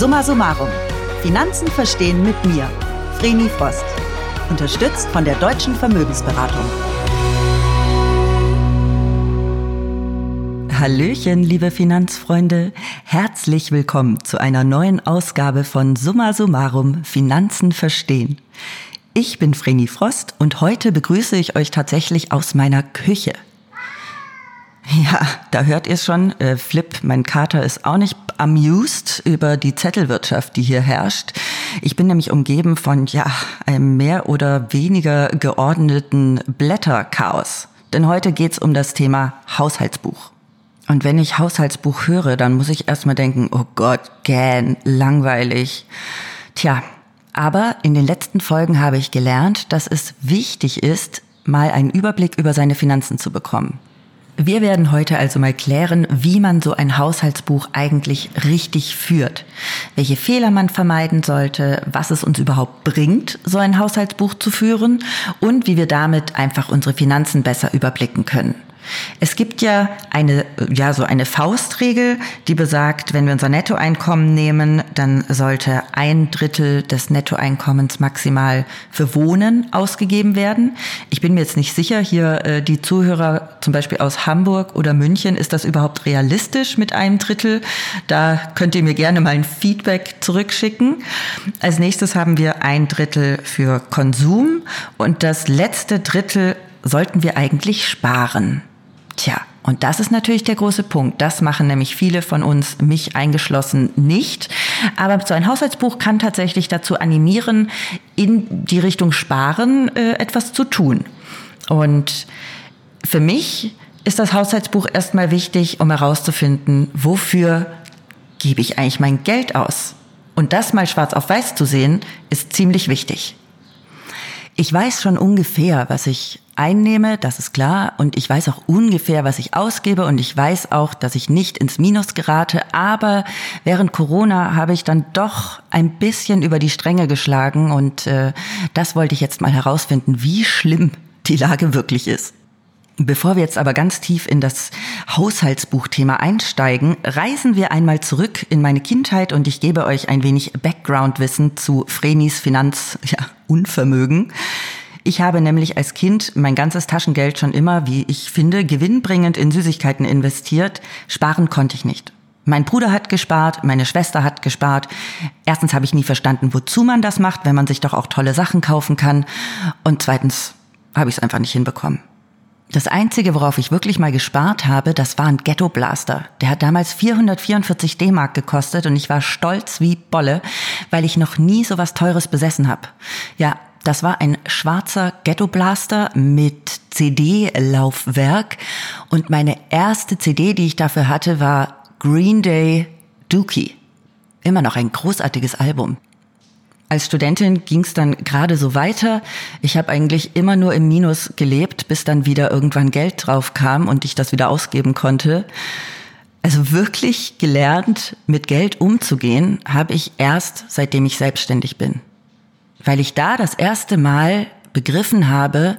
Summa summarum. Finanzen verstehen mit mir, Vreni Frost. Unterstützt von der Deutschen Vermögensberatung. Hallöchen, liebe Finanzfreunde. Herzlich willkommen zu einer neuen Ausgabe von Summa summarum Finanzen verstehen. Ich bin Vreni Frost und heute begrüße ich euch tatsächlich aus meiner Küche. Ja, da hört ihr schon, äh, Flip, mein Kater ist auch nicht amused über die Zettelwirtschaft, die hier herrscht. Ich bin nämlich umgeben von, ja, einem mehr oder weniger geordneten Blätterchaos. Denn heute geht's um das Thema Haushaltsbuch. Und wenn ich Haushaltsbuch höre, dann muss ich erstmal denken, oh Gott, gähn, langweilig. Tja, aber in den letzten Folgen habe ich gelernt, dass es wichtig ist, mal einen Überblick über seine Finanzen zu bekommen. Wir werden heute also mal klären, wie man so ein Haushaltsbuch eigentlich richtig führt, welche Fehler man vermeiden sollte, was es uns überhaupt bringt, so ein Haushaltsbuch zu führen und wie wir damit einfach unsere Finanzen besser überblicken können. Es gibt ja eine, ja, so eine Faustregel, die besagt, wenn wir unser Nettoeinkommen nehmen, dann sollte ein Drittel des Nettoeinkommens maximal für Wohnen ausgegeben werden. Ich bin mir jetzt nicht sicher, hier äh, die Zuhörer zum Beispiel aus Hamburg oder München, ist das überhaupt realistisch mit einem Drittel? Da könnt ihr mir gerne mal ein Feedback zurückschicken. Als nächstes haben wir ein Drittel für Konsum und das letzte Drittel sollten wir eigentlich sparen. Tja, und das ist natürlich der große Punkt. Das machen nämlich viele von uns, mich eingeschlossen, nicht. Aber so ein Haushaltsbuch kann tatsächlich dazu animieren, in die Richtung Sparen äh, etwas zu tun. Und für mich ist das Haushaltsbuch erstmal wichtig, um herauszufinden, wofür gebe ich eigentlich mein Geld aus? Und das mal schwarz auf weiß zu sehen, ist ziemlich wichtig. Ich weiß schon ungefähr, was ich einnehme, das ist klar. Und ich weiß auch ungefähr, was ich ausgebe. Und ich weiß auch, dass ich nicht ins Minus gerate. Aber während Corona habe ich dann doch ein bisschen über die Stränge geschlagen. Und äh, das wollte ich jetzt mal herausfinden, wie schlimm die Lage wirklich ist. Bevor wir jetzt aber ganz tief in das Haushaltsbuchthema einsteigen, reisen wir einmal zurück in meine Kindheit und ich gebe euch ein wenig Background-Wissen zu Vrenis Finanzunvermögen. Ja, ich habe nämlich als Kind mein ganzes Taschengeld schon immer, wie ich finde, gewinnbringend in Süßigkeiten investiert. Sparen konnte ich nicht. Mein Bruder hat gespart, meine Schwester hat gespart. Erstens habe ich nie verstanden, wozu man das macht, wenn man sich doch auch tolle Sachen kaufen kann. Und zweitens habe ich es einfach nicht hinbekommen. Das Einzige, worauf ich wirklich mal gespart habe, das war ein Ghetto Blaster. Der hat damals 444 D-Mark gekostet und ich war stolz wie Bolle, weil ich noch nie so was Teures besessen habe. Ja, das war ein schwarzer Ghetto Blaster mit CD-Laufwerk und meine erste CD, die ich dafür hatte, war Green Day Dookie. Immer noch ein großartiges Album. Als Studentin ging es dann gerade so weiter. Ich habe eigentlich immer nur im Minus gelebt, bis dann wieder irgendwann Geld drauf kam und ich das wieder ausgeben konnte. Also wirklich gelernt, mit Geld umzugehen, habe ich erst, seitdem ich selbstständig bin. Weil ich da das erste Mal begriffen habe,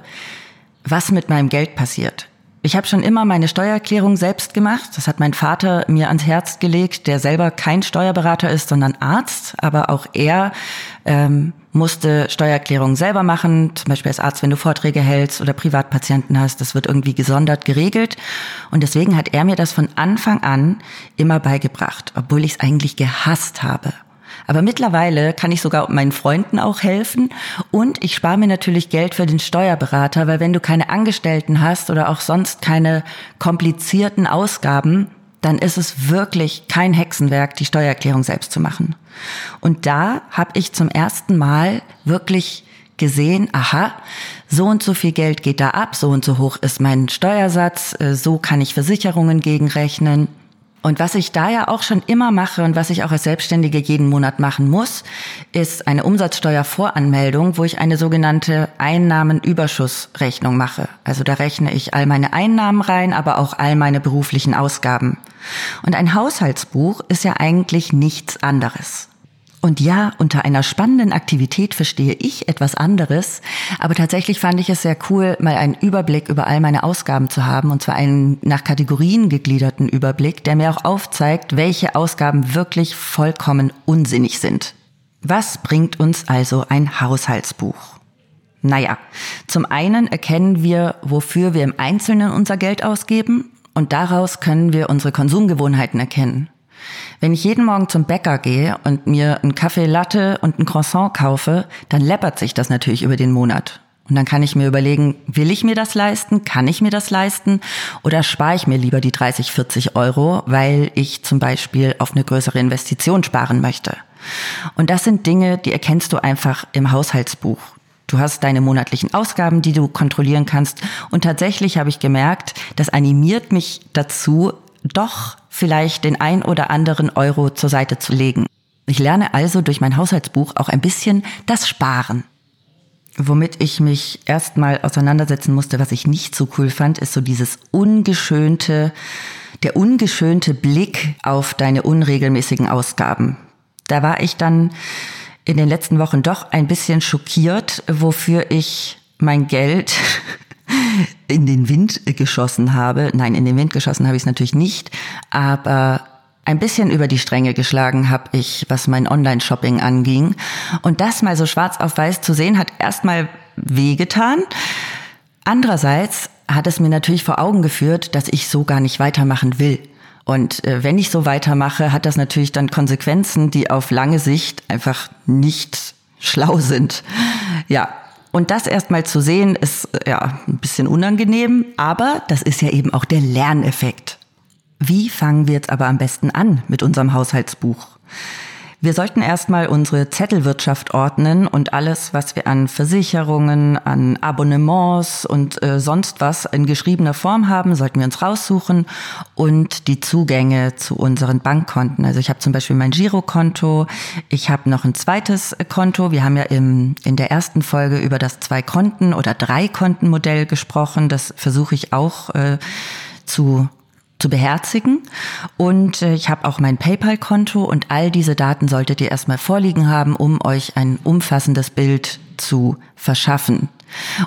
was mit meinem Geld passiert. Ich habe schon immer meine Steuererklärung selbst gemacht. Das hat mein Vater mir ans Herz gelegt, der selber kein Steuerberater ist, sondern Arzt. Aber auch er ähm, musste Steuererklärungen selber machen. Zum Beispiel als Arzt, wenn du Vorträge hältst oder Privatpatienten hast. Das wird irgendwie gesondert geregelt. Und deswegen hat er mir das von Anfang an immer beigebracht, obwohl ich es eigentlich gehasst habe. Aber mittlerweile kann ich sogar meinen Freunden auch helfen und ich spare mir natürlich Geld für den Steuerberater, weil wenn du keine Angestellten hast oder auch sonst keine komplizierten Ausgaben, dann ist es wirklich kein Hexenwerk, die Steuererklärung selbst zu machen. Und da habe ich zum ersten Mal wirklich gesehen, aha, so und so viel Geld geht da ab, so und so hoch ist mein Steuersatz, äh, so kann ich Versicherungen gegenrechnen. Und was ich da ja auch schon immer mache und was ich auch als Selbstständige jeden Monat machen muss, ist eine Umsatzsteuervoranmeldung, wo ich eine sogenannte Einnahmenüberschussrechnung mache. Also da rechne ich all meine Einnahmen rein, aber auch all meine beruflichen Ausgaben. Und ein Haushaltsbuch ist ja eigentlich nichts anderes. Und ja, unter einer spannenden Aktivität verstehe ich etwas anderes, aber tatsächlich fand ich es sehr cool, mal einen Überblick über all meine Ausgaben zu haben, und zwar einen nach Kategorien gegliederten Überblick, der mir auch aufzeigt, welche Ausgaben wirklich vollkommen unsinnig sind. Was bringt uns also ein Haushaltsbuch? Naja, zum einen erkennen wir, wofür wir im Einzelnen unser Geld ausgeben und daraus können wir unsere Konsumgewohnheiten erkennen. Wenn ich jeden Morgen zum Bäcker gehe und mir einen Kaffee Latte und ein Croissant kaufe, dann läppert sich das natürlich über den Monat. Und dann kann ich mir überlegen, will ich mir das leisten? Kann ich mir das leisten? Oder spare ich mir lieber die 30, 40 Euro, weil ich zum Beispiel auf eine größere Investition sparen möchte? Und das sind Dinge, die erkennst du einfach im Haushaltsbuch. Du hast deine monatlichen Ausgaben, die du kontrollieren kannst. Und tatsächlich habe ich gemerkt, das animiert mich dazu, doch vielleicht den ein oder anderen Euro zur Seite zu legen. Ich lerne also durch mein Haushaltsbuch auch ein bisschen das Sparen. Womit ich mich erstmal auseinandersetzen musste, was ich nicht so cool fand, ist so dieses ungeschönte, der ungeschönte Blick auf deine unregelmäßigen Ausgaben. Da war ich dann in den letzten Wochen doch ein bisschen schockiert, wofür ich mein Geld in den Wind geschossen habe. Nein, in den Wind geschossen habe ich es natürlich nicht, aber ein bisschen über die Stränge geschlagen habe ich, was mein Online-Shopping anging. Und das mal so schwarz auf weiß zu sehen, hat erstmal wehgetan. Andererseits hat es mir natürlich vor Augen geführt, dass ich so gar nicht weitermachen will. Und äh, wenn ich so weitermache, hat das natürlich dann Konsequenzen, die auf lange Sicht einfach nicht schlau sind. Ja, und das erstmal zu sehen, ist ja ein bisschen unangenehm, aber das ist ja eben auch der Lerneffekt. Wie fangen wir jetzt aber am besten an mit unserem Haushaltsbuch? Wir sollten erstmal unsere Zettelwirtschaft ordnen und alles, was wir an Versicherungen, an Abonnements und äh, sonst was in geschriebener Form haben, sollten wir uns raussuchen und die Zugänge zu unseren Bankkonten. Also ich habe zum Beispiel mein Girokonto, ich habe noch ein zweites Konto. Wir haben ja im, in der ersten Folge über das Zwei-Konten- oder Drei-Konten-Modell gesprochen. Das versuche ich auch äh, zu zu beherzigen. Und äh, ich habe auch mein PayPal-Konto und all diese Daten solltet ihr erstmal vorliegen haben, um euch ein umfassendes Bild zu verschaffen.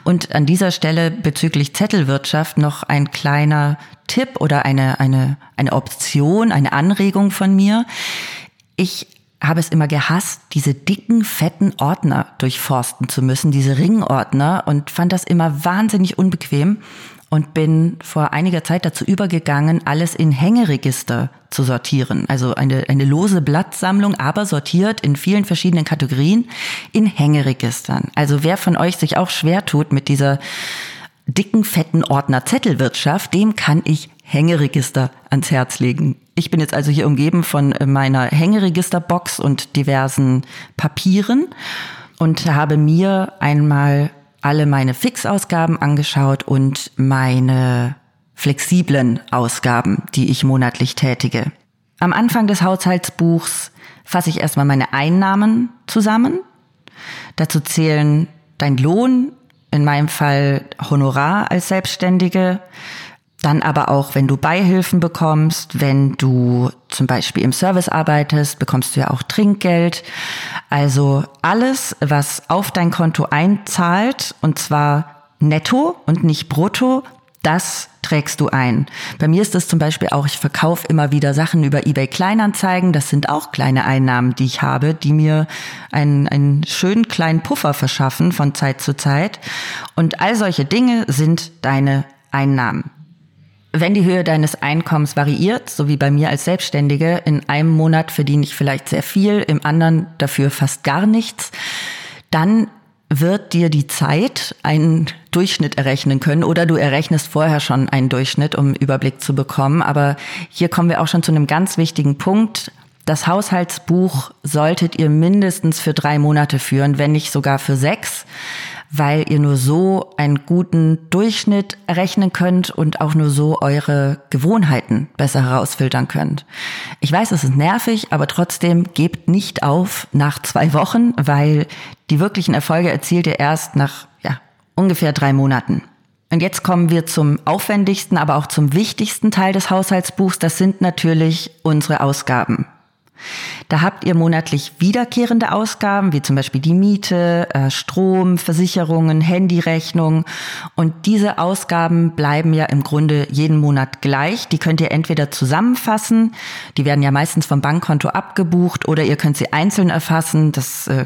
Und an dieser Stelle bezüglich Zettelwirtschaft noch ein kleiner Tipp oder eine, eine, eine Option, eine Anregung von mir. Ich habe es immer gehasst, diese dicken, fetten Ordner durchforsten zu müssen, diese Ringordner und fand das immer wahnsinnig unbequem und bin vor einiger Zeit dazu übergegangen, alles in Hängeregister zu sortieren. Also eine, eine lose Blattsammlung, aber sortiert in vielen verschiedenen Kategorien in Hängeregistern. Also wer von euch sich auch schwer tut mit dieser dicken, fetten Ordner Zettelwirtschaft, dem kann ich Hängeregister ans Herz legen. Ich bin jetzt also hier umgeben von meiner Hängeregisterbox und diversen Papieren und habe mir einmal alle meine Fixausgaben angeschaut und meine flexiblen Ausgaben, die ich monatlich tätige. Am Anfang des Haushaltsbuchs fasse ich erstmal meine Einnahmen zusammen. Dazu zählen dein Lohn, in meinem Fall Honorar als Selbstständige, dann aber auch, wenn du Beihilfen bekommst, wenn du zum Beispiel im Service arbeitest, bekommst du ja auch Trinkgeld. Also alles, was auf dein Konto einzahlt, und zwar netto und nicht brutto, das trägst du ein. Bei mir ist es zum Beispiel auch, ich verkaufe immer wieder Sachen über eBay Kleinanzeigen. Das sind auch kleine Einnahmen, die ich habe, die mir einen, einen schönen kleinen Puffer verschaffen von Zeit zu Zeit. Und all solche Dinge sind deine Einnahmen. Wenn die Höhe deines Einkommens variiert, so wie bei mir als Selbstständige, in einem Monat verdiene ich vielleicht sehr viel, im anderen dafür fast gar nichts, dann wird dir die Zeit einen Durchschnitt errechnen können oder du errechnest vorher schon einen Durchschnitt, um einen Überblick zu bekommen. Aber hier kommen wir auch schon zu einem ganz wichtigen Punkt. Das Haushaltsbuch solltet ihr mindestens für drei Monate führen, wenn nicht sogar für sechs weil ihr nur so einen guten Durchschnitt errechnen könnt und auch nur so eure Gewohnheiten besser herausfiltern könnt. Ich weiß, es ist nervig, aber trotzdem gebt nicht auf nach zwei Wochen, weil die wirklichen Erfolge erzielt ihr erst nach ja, ungefähr drei Monaten. Und jetzt kommen wir zum aufwendigsten, aber auch zum wichtigsten Teil des Haushaltsbuchs. Das sind natürlich unsere Ausgaben. Da habt ihr monatlich wiederkehrende Ausgaben, wie zum Beispiel die Miete, äh, Strom, Versicherungen, Handyrechnung. Und diese Ausgaben bleiben ja im Grunde jeden Monat gleich. Die könnt ihr entweder zusammenfassen, die werden ja meistens vom Bankkonto abgebucht, oder ihr könnt sie einzeln erfassen. Das, äh,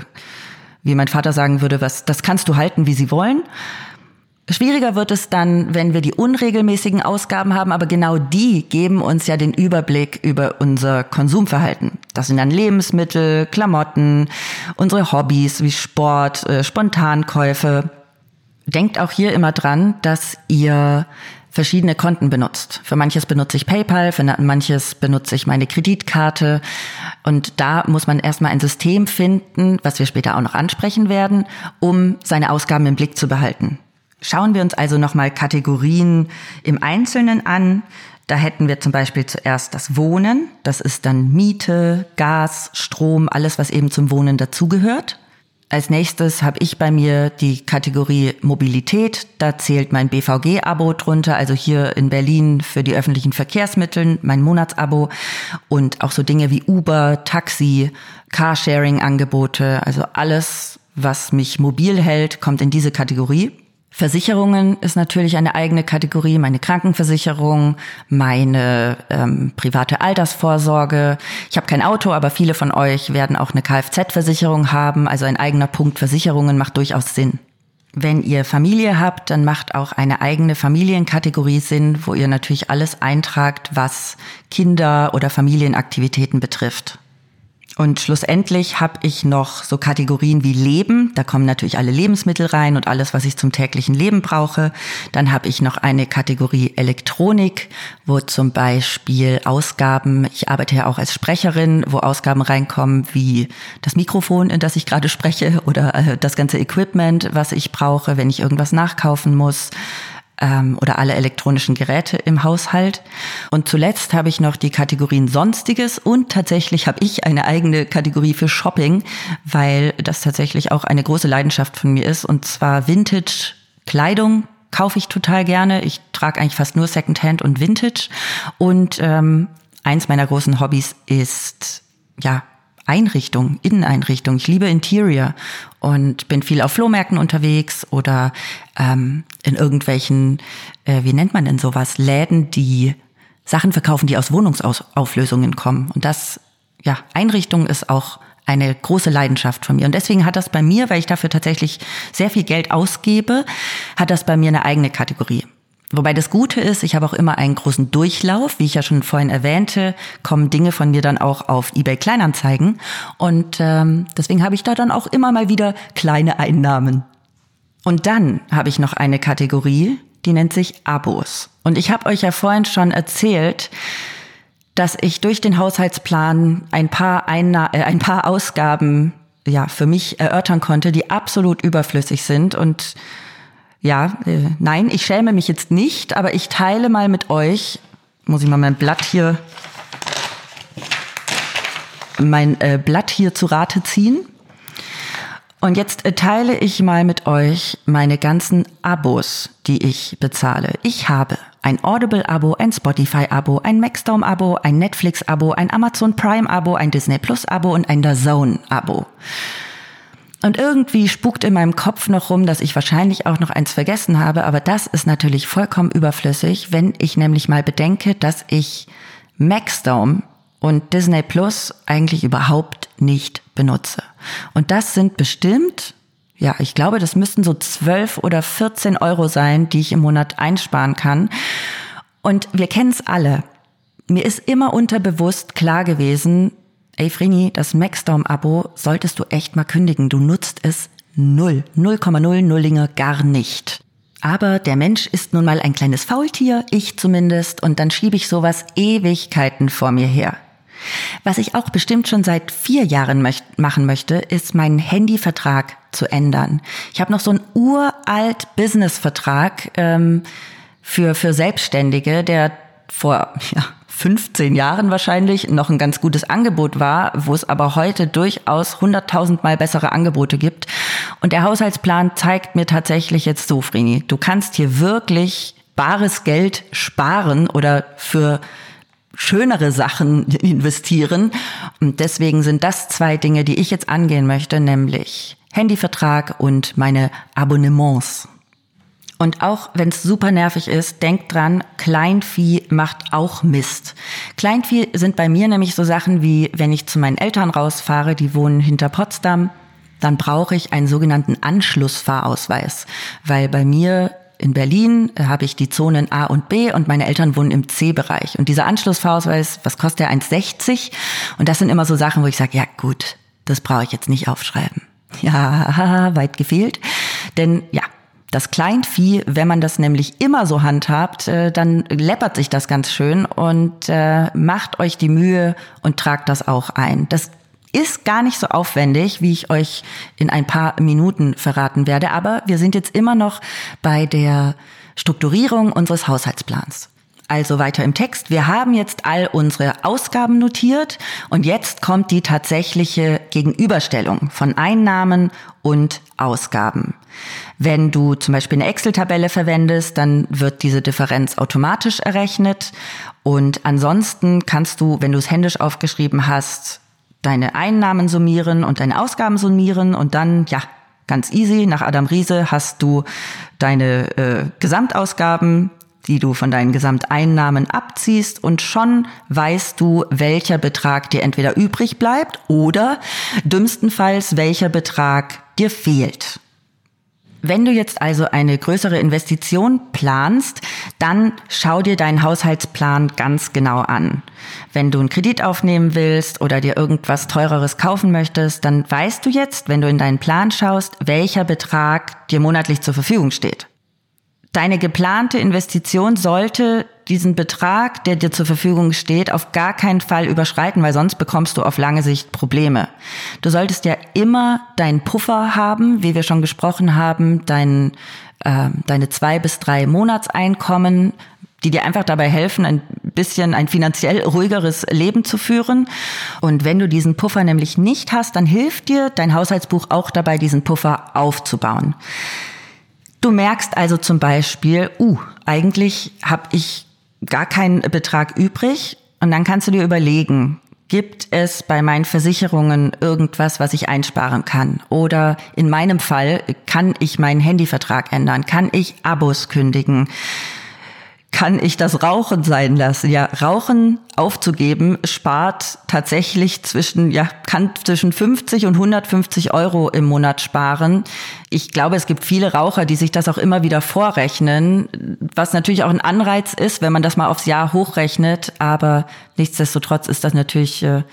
wie mein Vater sagen würde, was, das kannst du halten, wie sie wollen. Schwieriger wird es dann, wenn wir die unregelmäßigen Ausgaben haben, aber genau die geben uns ja den Überblick über unser Konsumverhalten. Das sind dann Lebensmittel, Klamotten, unsere Hobbys wie Sport, äh, Spontankäufe. Denkt auch hier immer dran, dass ihr verschiedene Konten benutzt. Für manches benutze ich PayPal, für manches benutze ich meine Kreditkarte. Und da muss man erstmal ein System finden, was wir später auch noch ansprechen werden, um seine Ausgaben im Blick zu behalten. Schauen wir uns also nochmal Kategorien im Einzelnen an. Da hätten wir zum Beispiel zuerst das Wohnen. Das ist dann Miete, Gas, Strom, alles, was eben zum Wohnen dazugehört. Als nächstes habe ich bei mir die Kategorie Mobilität. Da zählt mein BVG-Abo drunter, also hier in Berlin für die öffentlichen Verkehrsmittel, mein Monatsabo und auch so Dinge wie Uber, Taxi, Carsharing-Angebote, also alles, was mich mobil hält, kommt in diese Kategorie. Versicherungen ist natürlich eine eigene Kategorie, meine Krankenversicherung, meine ähm, private Altersvorsorge. Ich habe kein Auto, aber viele von euch werden auch eine Kfz-Versicherung haben. Also ein eigener Punkt Versicherungen macht durchaus Sinn. Wenn ihr Familie habt, dann macht auch eine eigene Familienkategorie Sinn, wo ihr natürlich alles eintragt, was Kinder oder Familienaktivitäten betrifft. Und schlussendlich habe ich noch so Kategorien wie Leben. Da kommen natürlich alle Lebensmittel rein und alles, was ich zum täglichen Leben brauche. Dann habe ich noch eine Kategorie Elektronik, wo zum Beispiel Ausgaben, ich arbeite ja auch als Sprecherin, wo Ausgaben reinkommen wie das Mikrofon, in das ich gerade spreche oder äh, das ganze Equipment, was ich brauche, wenn ich irgendwas nachkaufen muss ähm, oder alle elektronischen Geräte im Haushalt. Und zuletzt habe ich noch die Kategorien Sonstiges und tatsächlich habe ich eine eigene Kategorie für Shopping, weil das tatsächlich auch eine große Leidenschaft von mir ist und zwar Vintage Kleidung kaufe ich total gerne. Ich trage eigentlich fast nur Secondhand und Vintage und ähm, eins meiner großen Hobbys ist ja Einrichtung, Inneneinrichtung. Ich liebe Interior und bin viel auf Flohmärkten unterwegs oder ähm, in irgendwelchen, äh, wie nennt man denn sowas, Läden, die Sachen verkaufen, die aus Wohnungsauflösungen kommen. Und das, ja, Einrichtung ist auch eine große Leidenschaft von mir. Und deswegen hat das bei mir, weil ich dafür tatsächlich sehr viel Geld ausgebe, hat das bei mir eine eigene Kategorie. Wobei das Gute ist, ich habe auch immer einen großen Durchlauf. Wie ich ja schon vorhin erwähnte, kommen Dinge von mir dann auch auf eBay Kleinanzeigen. Und ähm, deswegen habe ich da dann auch immer mal wieder kleine Einnahmen. Und dann habe ich noch eine Kategorie, die nennt sich Abos. Und ich habe euch ja vorhin schon erzählt, dass ich durch den Haushaltsplan ein paar, Einna äh, ein paar Ausgaben ja, für mich erörtern konnte, die absolut überflüssig sind und ja, äh, nein, ich schäme mich jetzt nicht, aber ich teile mal mit euch, muss ich mal mein Blatt hier, mein äh, Blatt hier zu Rate ziehen. Und jetzt äh, teile ich mal mit euch meine ganzen Abos, die ich bezahle. Ich habe ein Audible-Abo, ein Spotify-Abo, ein Maxdome-Abo, ein Netflix-Abo, ein Amazon Prime-Abo, ein Disney Plus-Abo und ein DAZN-Abo. Und irgendwie spukt in meinem Kopf noch rum, dass ich wahrscheinlich auch noch eins vergessen habe, aber das ist natürlich vollkommen überflüssig, wenn ich nämlich mal bedenke, dass ich Maxdome und Disney Plus eigentlich überhaupt nicht benutze. Und das sind bestimmt, ja, ich glaube, das müssten so 12 oder 14 Euro sein, die ich im Monat einsparen kann. Und wir kennen es alle. Mir ist immer unterbewusst klar gewesen, ey Vreni, das Maxdome-Abo solltest du echt mal kündigen. Du nutzt es null, 0,0 Nullinger gar nicht. Aber der Mensch ist nun mal ein kleines Faultier, ich zumindest, und dann schiebe ich sowas Ewigkeiten vor mir her. Was ich auch bestimmt schon seit vier Jahren möcht machen möchte, ist meinen Handyvertrag zu ändern. Ich habe noch so einen uralt Businessvertrag ähm, für, für Selbstständige, der vor ja, 15 Jahren wahrscheinlich noch ein ganz gutes Angebot war, wo es aber heute durchaus 100.000 Mal bessere Angebote gibt. Und der Haushaltsplan zeigt mir tatsächlich jetzt so, Frini, du kannst hier wirklich bares Geld sparen oder für schönere Sachen investieren. Und deswegen sind das zwei Dinge, die ich jetzt angehen möchte, nämlich Handyvertrag und meine Abonnements. Und auch wenn es super nervig ist, denkt dran, Kleinvieh macht auch Mist. Kleinvieh sind bei mir nämlich so Sachen wie, wenn ich zu meinen Eltern rausfahre, die wohnen hinter Potsdam, dann brauche ich einen sogenannten Anschlussfahrausweis, weil bei mir in Berlin habe ich die Zonen A und B und meine Eltern wohnen im C-Bereich. Und dieser Anschlussfahrausweis, was kostet der? 1,60? Und das sind immer so Sachen, wo ich sage, ja gut, das brauche ich jetzt nicht aufschreiben. Ja, weit gefehlt. Denn ja, das Kleinvieh, wenn man das nämlich immer so handhabt, äh, dann läppert sich das ganz schön und äh, macht euch die Mühe und tragt das auch ein. Das ist gar nicht so aufwendig, wie ich euch in ein paar Minuten verraten werde, aber wir sind jetzt immer noch bei der Strukturierung unseres Haushaltsplans. Also weiter im Text. Wir haben jetzt all unsere Ausgaben notiert und jetzt kommt die tatsächliche Gegenüberstellung von Einnahmen und Ausgaben. Wenn du zum Beispiel eine Excel-Tabelle verwendest, dann wird diese Differenz automatisch errechnet. Und ansonsten kannst du, wenn du es händisch aufgeschrieben hast, deine Einnahmen summieren und deine Ausgaben summieren und dann, ja, ganz easy, nach Adam Riese hast du deine äh, Gesamtausgaben die du von deinen Gesamteinnahmen abziehst und schon weißt du, welcher Betrag dir entweder übrig bleibt oder dümmstenfalls welcher Betrag dir fehlt. Wenn du jetzt also eine größere Investition planst, dann schau dir deinen Haushaltsplan ganz genau an. Wenn du einen Kredit aufnehmen willst oder dir irgendwas teureres kaufen möchtest, dann weißt du jetzt, wenn du in deinen Plan schaust, welcher Betrag dir monatlich zur Verfügung steht. Deine geplante Investition sollte diesen Betrag, der dir zur Verfügung steht, auf gar keinen Fall überschreiten, weil sonst bekommst du auf lange Sicht Probleme. Du solltest ja immer deinen Puffer haben, wie wir schon gesprochen haben, dein, äh, deine zwei bis drei Monatseinkommen, die dir einfach dabei helfen, ein bisschen ein finanziell ruhigeres Leben zu führen. Und wenn du diesen Puffer nämlich nicht hast, dann hilft dir dein Haushaltsbuch auch dabei, diesen Puffer aufzubauen. Du merkst also zum Beispiel, uh, eigentlich habe ich gar keinen Betrag übrig und dann kannst du dir überlegen, gibt es bei meinen Versicherungen irgendwas, was ich einsparen kann? Oder in meinem Fall, kann ich meinen Handyvertrag ändern? Kann ich Abos kündigen? Kann ich das Rauchen sein lassen. Ja, Rauchen aufzugeben spart tatsächlich zwischen, ja, kann zwischen 50 und 150 Euro im Monat sparen. Ich glaube, es gibt viele Raucher, die sich das auch immer wieder vorrechnen, was natürlich auch ein Anreiz ist, wenn man das mal aufs Jahr hochrechnet. Aber nichtsdestotrotz ist das natürlich, äh,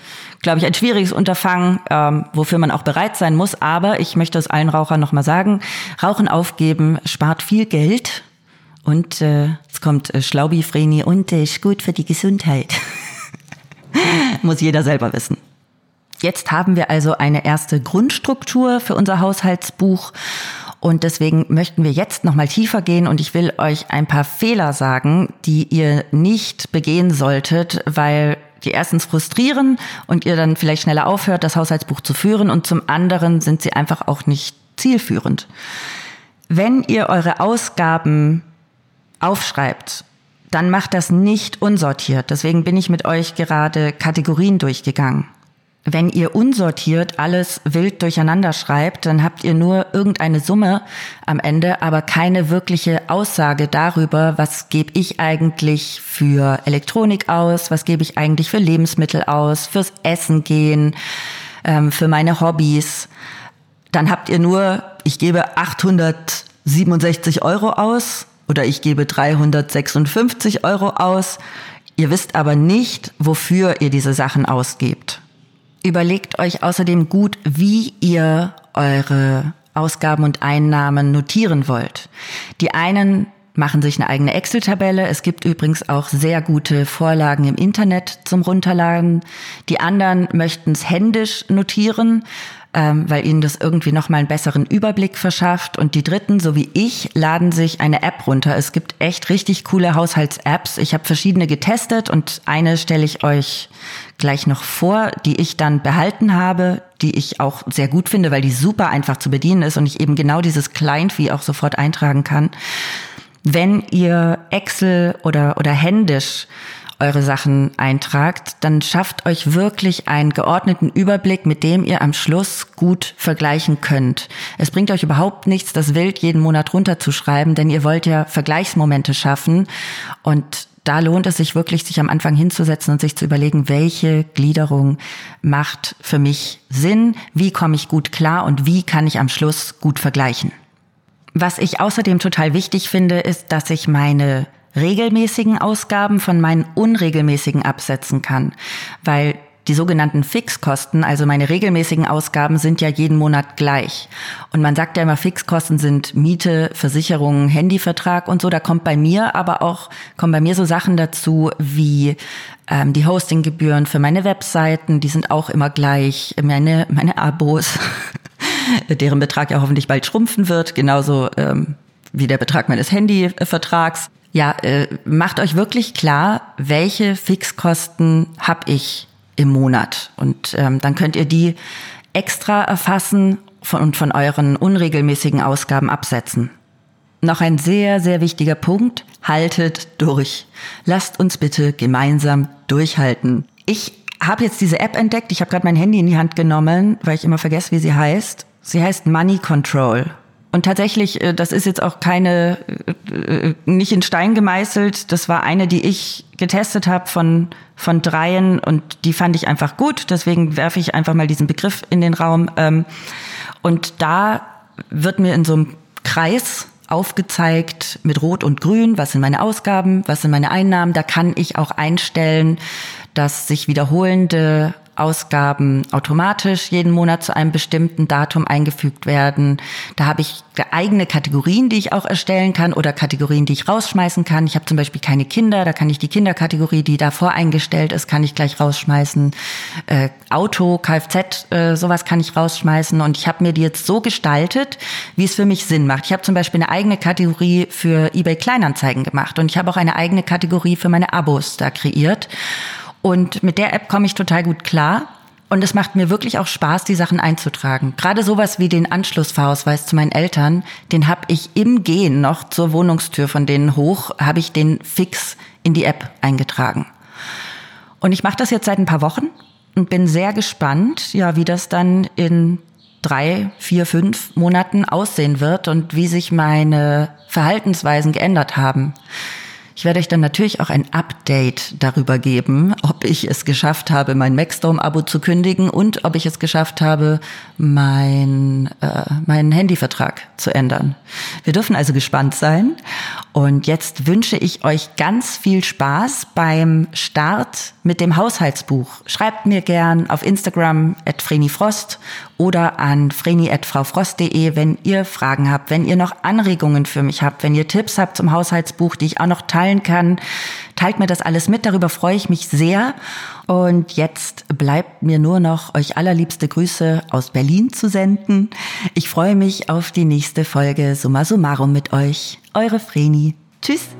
glaube ich, ein schwieriges Unterfangen, ähm, wofür man auch bereit sein muss. Aber ich möchte es allen Rauchern nochmal sagen, Rauchen aufgeben spart viel Geld und äh, jetzt kommt äh, Schlaubi-Vreni und äh, ist gut für die Gesundheit. Muss jeder selber wissen. Jetzt haben wir also eine erste Grundstruktur für unser Haushaltsbuch. Und deswegen möchten wir jetzt nochmal tiefer gehen und ich will euch ein paar Fehler sagen, die ihr nicht begehen solltet, weil die erstens frustrieren und ihr dann vielleicht schneller aufhört, das Haushaltsbuch zu führen und zum anderen sind sie einfach auch nicht zielführend. Wenn ihr eure Ausgaben aufschreibt, dann macht das nicht unsortiert. Deswegen bin ich mit euch gerade Kategorien durchgegangen. Wenn ihr unsortiert alles wild durcheinander schreibt, dann habt ihr nur irgendeine Summe am Ende, aber keine wirkliche Aussage darüber, was gebe ich eigentlich für Elektronik aus, was gebe ich eigentlich für Lebensmittel aus, fürs Essen gehen, ähm, für meine Hobbys. Dann habt ihr nur, ich gebe 867 Euro aus oder ich gebe 356 Euro aus. Ihr wisst aber nicht, wofür ihr diese Sachen ausgebt. Überlegt euch außerdem gut, wie ihr eure Ausgaben und Einnahmen notieren wollt. Die einen machen sich eine eigene Excel-Tabelle. Es gibt übrigens auch sehr gute Vorlagen im Internet zum Runterladen. Die anderen möchten es händisch notieren ähm, weil ihnen das irgendwie nochmal einen besseren Überblick verschafft. Und die Dritten, so wie ich, laden sich eine App runter. Es gibt echt richtig coole Haushalts-Apps. Ich habe verschiedene getestet und eine stelle ich euch gleich noch vor, die ich dann behalten habe, die ich auch sehr gut finde, weil die super einfach zu bedienen ist und ich eben genau dieses Kleinvieh auch sofort eintragen kann. Wenn ihr Excel oder, oder händisch eure Sachen eintragt, dann schafft euch wirklich einen geordneten Überblick, mit dem ihr am Schluss gut vergleichen könnt. Es bringt euch überhaupt nichts, das wild jeden Monat runterzuschreiben, denn ihr wollt ja Vergleichsmomente schaffen und da lohnt es sich wirklich, sich am Anfang hinzusetzen und sich zu überlegen, welche Gliederung macht für mich Sinn, wie komme ich gut klar und wie kann ich am Schluss gut vergleichen. Was ich außerdem total wichtig finde, ist, dass ich meine regelmäßigen Ausgaben von meinen unregelmäßigen absetzen kann, weil die sogenannten Fixkosten, also meine regelmäßigen Ausgaben, sind ja jeden Monat gleich. Und man sagt ja immer, Fixkosten sind Miete, Versicherungen, Handyvertrag und so. Da kommt bei mir aber auch, kommen bei mir so Sachen dazu wie ähm, die Hostinggebühren für meine Webseiten, die sind auch immer gleich. Meine, meine Abos, deren Betrag ja hoffentlich bald schrumpfen wird, genauso ähm, wie der Betrag meines Handyvertrags. Ja, äh, macht euch wirklich klar, welche Fixkosten habe ich im Monat. Und ähm, dann könnt ihr die extra erfassen von, und von euren unregelmäßigen Ausgaben absetzen. Noch ein sehr, sehr wichtiger Punkt. Haltet durch. Lasst uns bitte gemeinsam durchhalten. Ich habe jetzt diese App entdeckt. Ich habe gerade mein Handy in die Hand genommen, weil ich immer vergesse, wie sie heißt. Sie heißt Money Control. Und tatsächlich, äh, das ist jetzt auch keine, äh, nicht in Stein gemeißelt. Das war eine, die ich getestet habe von, von dreien und die fand ich einfach gut. Deswegen werfe ich einfach mal diesen Begriff in den Raum. Ähm, und da wird mir in so einem Kreis aufgezeigt mit Rot und Grün, was sind meine Ausgaben, was sind meine Einnahmen. Da kann ich auch einstellen, dass sich wiederholende Ausgaben automatisch jeden Monat zu einem bestimmten Datum eingefügt werden. Da habe ich eigene Kategorien, die ich auch erstellen kann oder Kategorien, die ich rausschmeißen kann. Ich habe zum Beispiel keine Kinder, da kann ich die Kinderkategorie, die davor eingestellt ist, kann ich gleich rausschmeißen. Äh, Auto, Kfz, äh, sowas kann ich rausschmeißen. Und ich habe mir die jetzt so gestaltet, wie es für mich Sinn macht. Ich habe zum Beispiel eine eigene Kategorie für eBay Kleinanzeigen gemacht und ich habe auch eine eigene Kategorie für meine Abos da kreiert. Und mit der App komme ich total gut klar. Und es macht mir wirklich auch Spaß, die Sachen einzutragen. Gerade sowas wie den Anschlussfahrausweis zu meinen Eltern, den habe ich im Gehen noch zur Wohnungstür von denen hoch, habe ich den fix in die App eingetragen. Und ich mache das jetzt seit ein paar Wochen und bin sehr gespannt, ja, wie das dann in drei, vier, fünf Monaten aussehen wird und wie sich meine Verhaltensweisen geändert haben. Ich werde euch dann natürlich auch ein Update darüber geben, ob ich es geschafft habe, mein Maxdome-Abo zu kündigen und ob ich es geschafft habe, mein, äh, meinen Handyvertrag zu ändern. Wir dürfen also gespannt sein. Und jetzt wünsche ich euch ganz viel Spaß beim Start mit dem Haushaltsbuch. Schreibt mir gern auf Instagram at Frost oder an vreni.fraufrost.de, wenn ihr Fragen habt, wenn ihr noch Anregungen für mich habt, wenn ihr Tipps habt zum Haushaltsbuch, die ich auch noch teilen kann. Teilt mir das alles mit, darüber freue ich mich sehr. Und jetzt bleibt mir nur noch euch allerliebste Grüße aus Berlin zu senden. Ich freue mich auf die nächste Folge Summa Summarum mit euch. Eure Vreni. Tschüss.